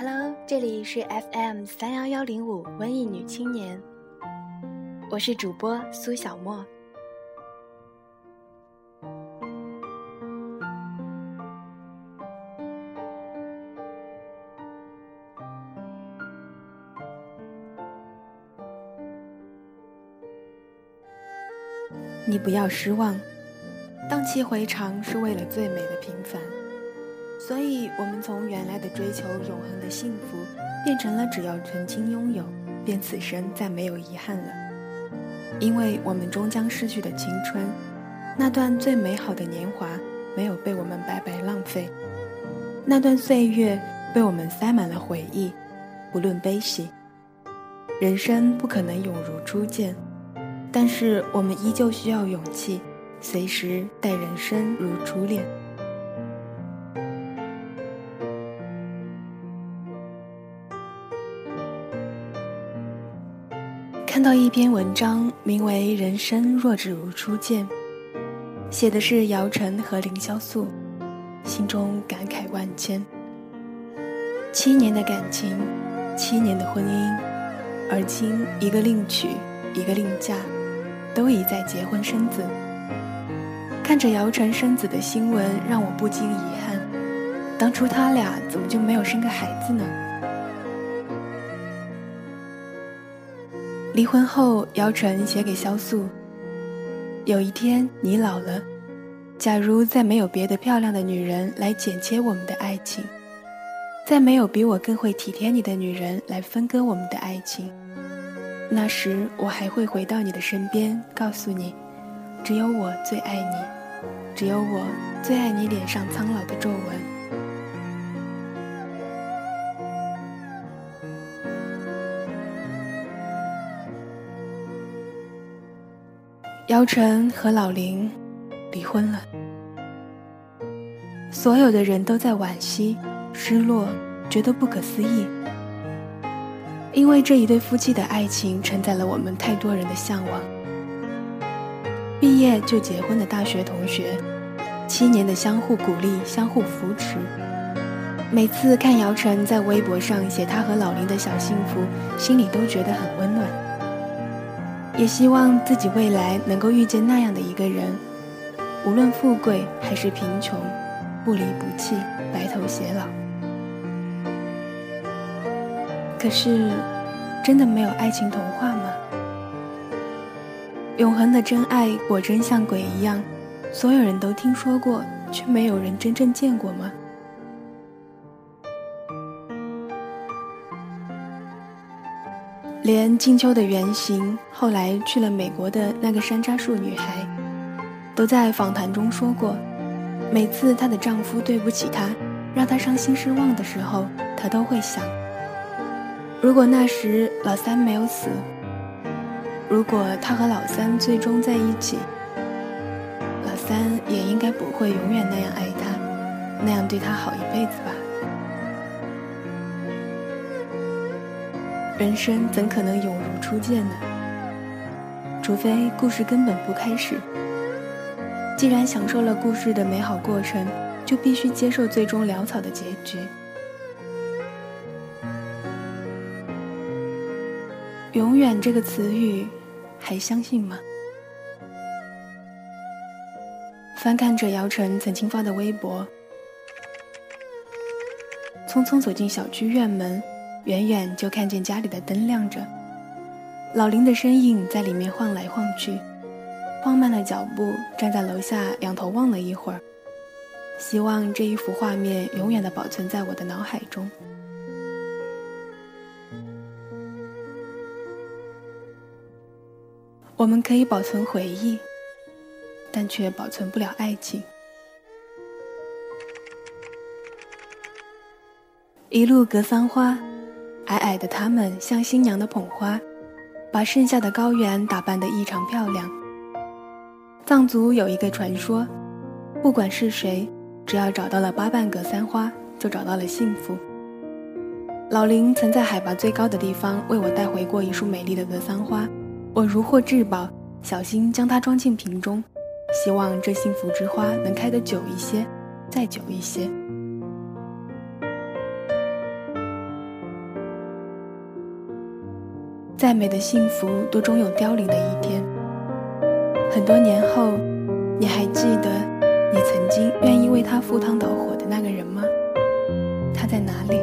Hello，这里是 FM 三幺幺零五文艺女青年，我是主播苏小沫。你不要失望，荡气回肠是为了最美的平凡。所以，我们从原来的追求永恒的幸福，变成了只要曾经拥有，便此生再没有遗憾了。因为我们终将逝去的青春，那段最美好的年华，没有被我们白白浪费。那段岁月被我们塞满了回忆，不论悲喜。人生不可能永如初见，但是我们依旧需要勇气，随时待人生如初恋。看到一篇文章，名为《人生若只如初见》，写的是姚晨和凌潇肃，心中感慨万千。七年的感情，七年的婚姻，而今一个另娶，一个另嫁，都已在结婚生子。看着姚晨生子的新闻，让我不禁遗憾，当初他俩怎么就没有生个孩子呢？离婚后，姚晨写给萧素：“有一天你老了，假如再没有别的漂亮的女人来剪切我们的爱情，再没有比我更会体贴你的女人来分割我们的爱情，那时我还会回到你的身边，告诉你，只有我最爱你，只有我最爱你脸上苍老的皱纹。”姚晨和老林离婚了，所有的人都在惋惜、失落，觉得不可思议。因为这一对夫妻的爱情承载了我们太多人的向往。毕业就结婚的大学同学，七年的相互鼓励、相互扶持。每次看姚晨在微博上写她和老林的小幸福，心里都觉得很温暖。也希望自己未来能够遇见那样的一个人，无论富贵还是贫穷，不离不弃，白头偕老。可是，真的没有爱情童话吗？永恒的真爱果真像鬼一样，所有人都听说过，却没有人真正见过吗？连金秋的原型后来去了美国的那个山楂树女孩，都在访谈中说过，每次她的丈夫对不起她，让她伤心失望的时候，她都会想：如果那时老三没有死，如果她和老三最终在一起，老三也应该不会永远那样爱她，那样对她好一辈子吧。人生怎可能永如初见呢？除非故事根本不开始。既然享受了故事的美好过程，就必须接受最终潦草的结局。永远这个词语，还相信吗？翻看着姚晨曾经发的微博，匆匆走进小区院门。远远就看见家里的灯亮着，老林的身影在里面晃来晃去，放慢了脚步，站在楼下仰头望了一会儿，希望这一幅画面永远的保存在我的脑海中。我们可以保存回忆，但却保存不了爱情。一路格桑花。矮矮的他们像新娘的捧花，把剩下的高原打扮得异常漂亮。藏族有一个传说，不管是谁，只要找到了八瓣格桑花，就找到了幸福。老林曾在海拔最高的地方为我带回过一束美丽的格桑花，我如获至宝，小心将它装进瓶中，希望这幸福之花能开得久一些，再久一些。再美的幸福都终有凋零的一天。很多年后，你还记得你曾经愿意为他赴汤蹈火的那个人吗？他在哪里？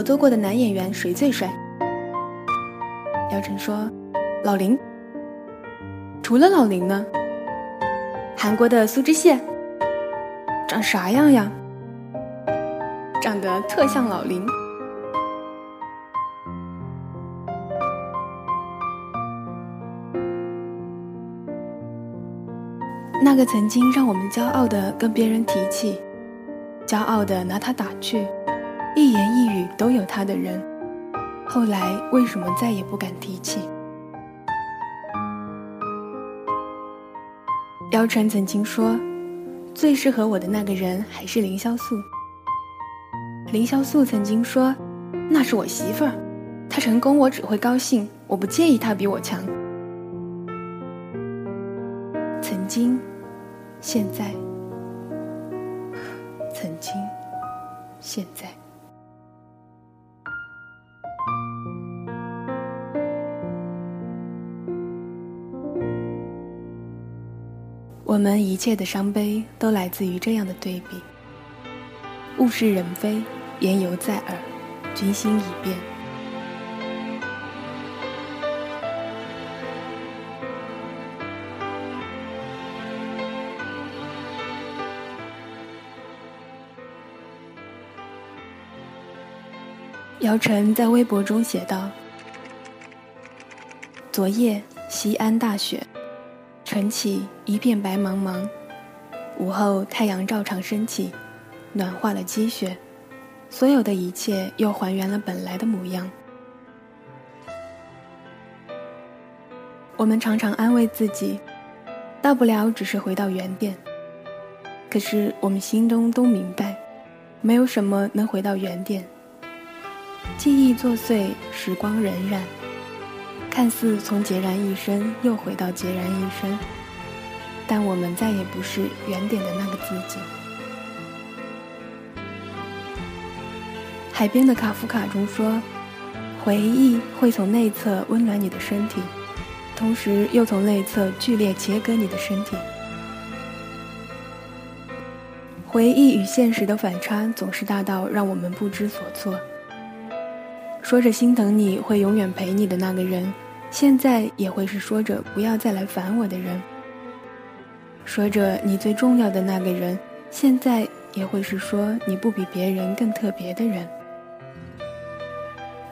合作过的男演员谁最帅？”姚晨说：“老林。”除了老林呢？韩国的苏志燮。长啥样呀？长得特像老林。那个曾经让我们骄傲的跟别人提起。骄傲的拿他打趣，一言都有他的人，后来为什么再也不敢提起？姚晨曾经说，最适合我的那个人还是凌潇肃。凌潇肃曾经说，那是我媳妇儿，她成功我只会高兴，我不介意她比我强。曾经，现在。曾经，现在，我们一切的伤悲都来自于这样的对比。物是人非，言犹在耳，君心已变。姚晨在微博中写道：“昨夜西安大雪，晨起一片白茫茫，午后太阳照常升起，暖化了积雪，所有的一切又还原了本来的模样。我们常常安慰自己，大不了只是回到原点。可是我们心中都明白，没有什么能回到原点。”记忆作祟，时光荏苒，看似从孑然一身又回到孑然一身，但我们再也不是原点的那个自己。海边的卡夫卡中说：“回忆会从内侧温暖你的身体，同时又从内侧剧烈切割你的身体。”回忆与现实的反差总是大到让我们不知所措。说着心疼你会永远陪你的那个人，现在也会是说着不要再来烦我的人。说着你最重要的那个人，现在也会是说你不比别人更特别的人。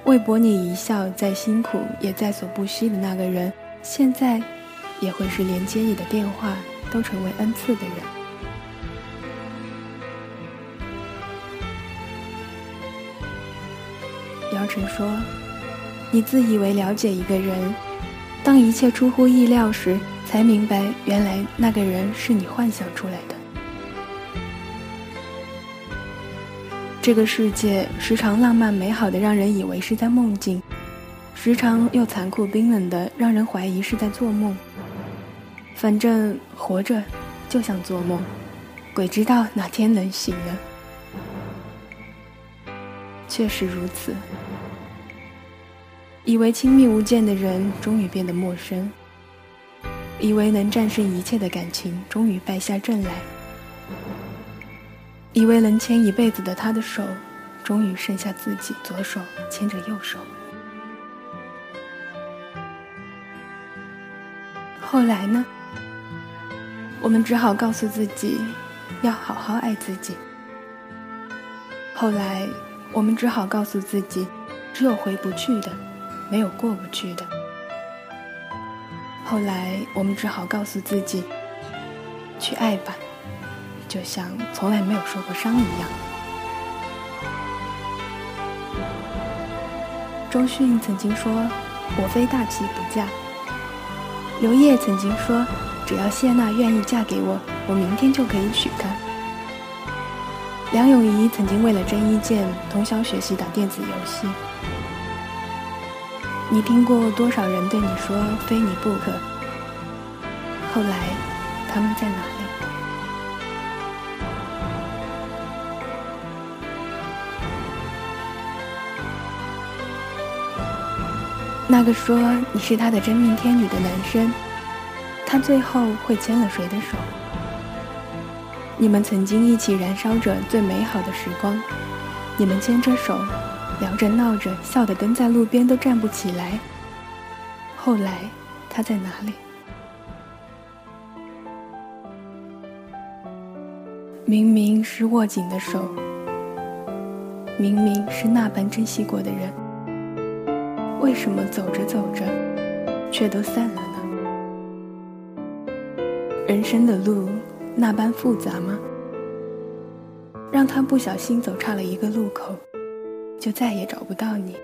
为博你一笑再辛苦也在所不惜的那个人，现在也会是连接你的电话都成为恩赐的人。晨说：“你自以为了解一个人，当一切出乎意料时，才明白原来那个人是你幻想出来的。这个世界时常浪漫美好的，让人以为是在梦境；时常又残酷冰冷的，让人怀疑是在做梦。反正活着就像做梦，鬼知道哪天能醒呢？”确实如此。以为亲密无间的人，终于变得陌生；以为能战胜一切的感情，终于败下阵来；以为能牵一辈子的他的手，终于剩下自己左手牵着右手。后来呢？我们只好告诉自己，要好好爱自己。后来。我们只好告诉自己，只有回不去的，没有过不去的。后来，我们只好告诉自己，去爱吧，就像从来没有受过伤一样。周迅曾经说：“我非大器不嫁。”刘烨曾经说：“只要谢娜愿意嫁给我，我明天就可以娶她。梁咏仪曾经为了郑伊健通宵学习打电子游戏。你听过多少人对你说“非你不可”？后来，他们在哪里？那个说你是他的真命天女的男生，他最后会牵了谁的手？你们曾经一起燃烧着最美好的时光，你们牵着手，聊着闹着，笑得蹲在路边都站不起来。后来，他在哪里？明明是握紧的手，明明是那般珍惜过的人。为什么走着走着，却都散了呢？人生的路那般复杂吗？让他不小心走差了一个路口，就再也找不到你。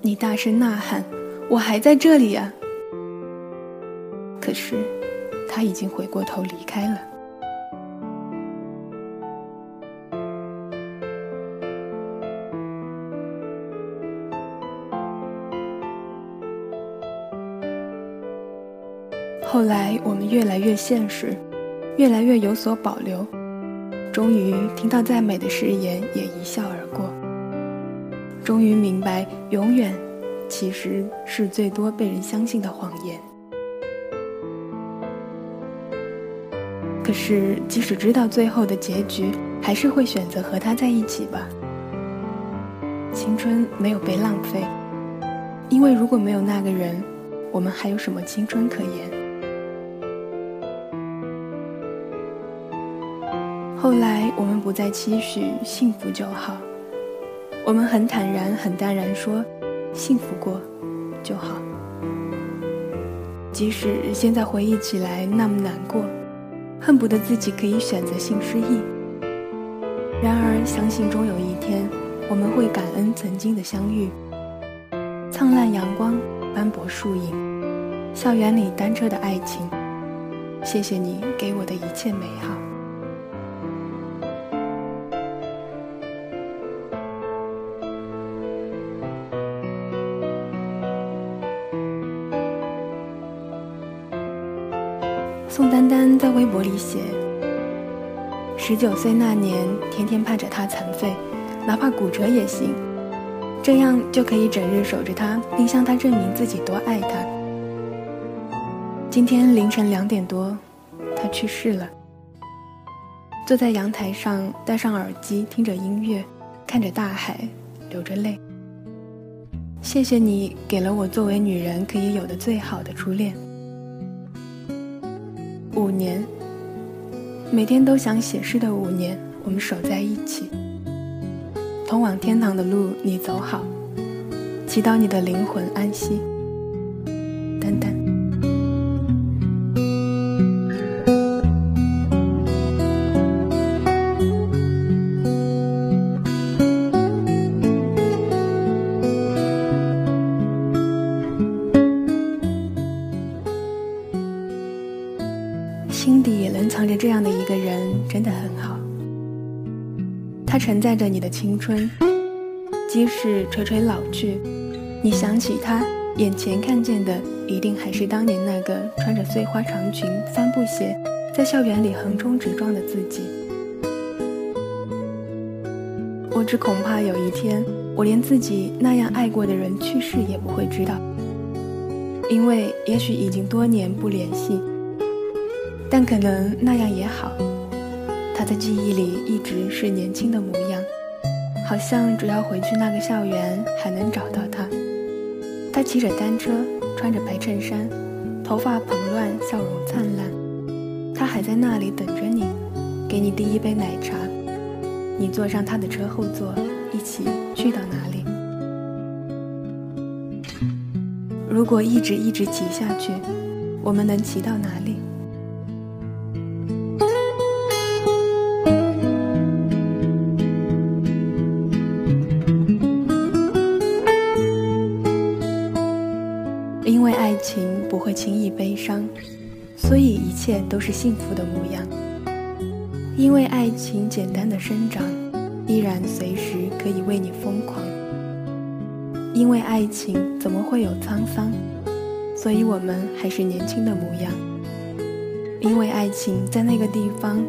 你大声呐喊：“我还在这里呀！”可是，他已经回过头离开了。后来我们越来越现实，越来越有所保留，终于听到再美的誓言也一笑而过。终于明白，永远其实是最多被人相信的谎言。可是，即使知道最后的结局，还是会选择和他在一起吧。青春没有被浪费，因为如果没有那个人，我们还有什么青春可言？后来我们不再期许幸福就好，我们很坦然、很淡然说，幸福过就好。即使现在回忆起来那么难过，恨不得自己可以选择性失忆。然而相信终有一天，我们会感恩曾经的相遇。灿烂阳光，斑驳树影，校园里单车的爱情，谢谢你给我的一切美好。在微博里写：“十九岁那年，天天盼着他残废，哪怕骨折也行，这样就可以整日守着他，并向他证明自己多爱他。”今天凌晨两点多，他去世了。坐在阳台上，戴上耳机，听着音乐，看着大海，流着泪。谢谢你给了我作为女人可以有的最好的初恋。五年，每天都想写诗的五年，我们守在一起。通往天堂的路，你走好，祈祷你的灵魂安息。丹丹。承载着你的青春，即使垂垂老去，你想起他，眼前看见的一定还是当年那个穿着碎花长裙、帆布鞋，在校园里横冲直撞的自己。我只恐怕有一天，我连自己那样爱过的人去世也不会知道，因为也许已经多年不联系。但可能那样也好，在记忆里一直是年轻的模样，好像只要回去那个校园还能找到他。他骑着单车，穿着白衬衫，头发蓬乱，笑容灿烂。他还在那里等着你，给你第一杯奶茶。你坐上他的车后座，一起去到哪里？如果一直一直骑下去，我们能骑到哪里？悲伤，所以一切都是幸福的模样。因为爱情简单的生长，依然随时可以为你疯狂。因为爱情怎么会有沧桑，所以我们还是年轻的模样。因为爱情在那个地方，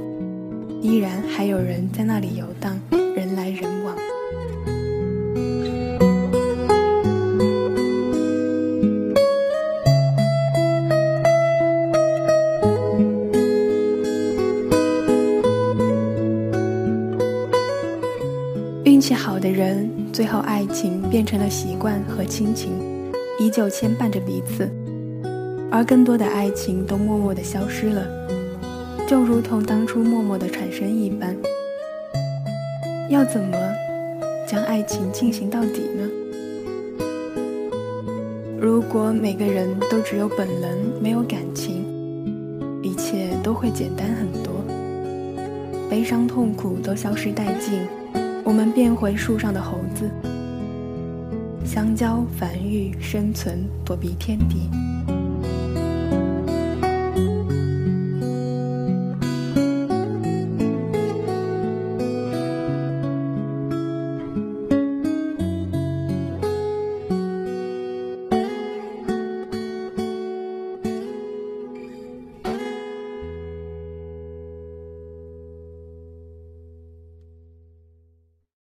依然还有人在那里游荡，运气好的人，最后爱情变成了习惯和亲情，依旧牵绊着彼此；而更多的爱情都默默的消失了，就如同当初默默的产生一般。要怎么将爱情进行到底呢？如果每个人都只有本能，没有感情，一切都会简单很多，悲伤痛苦都消失殆尽。我们变回树上的猴子，香蕉繁育生存，躲避天敌。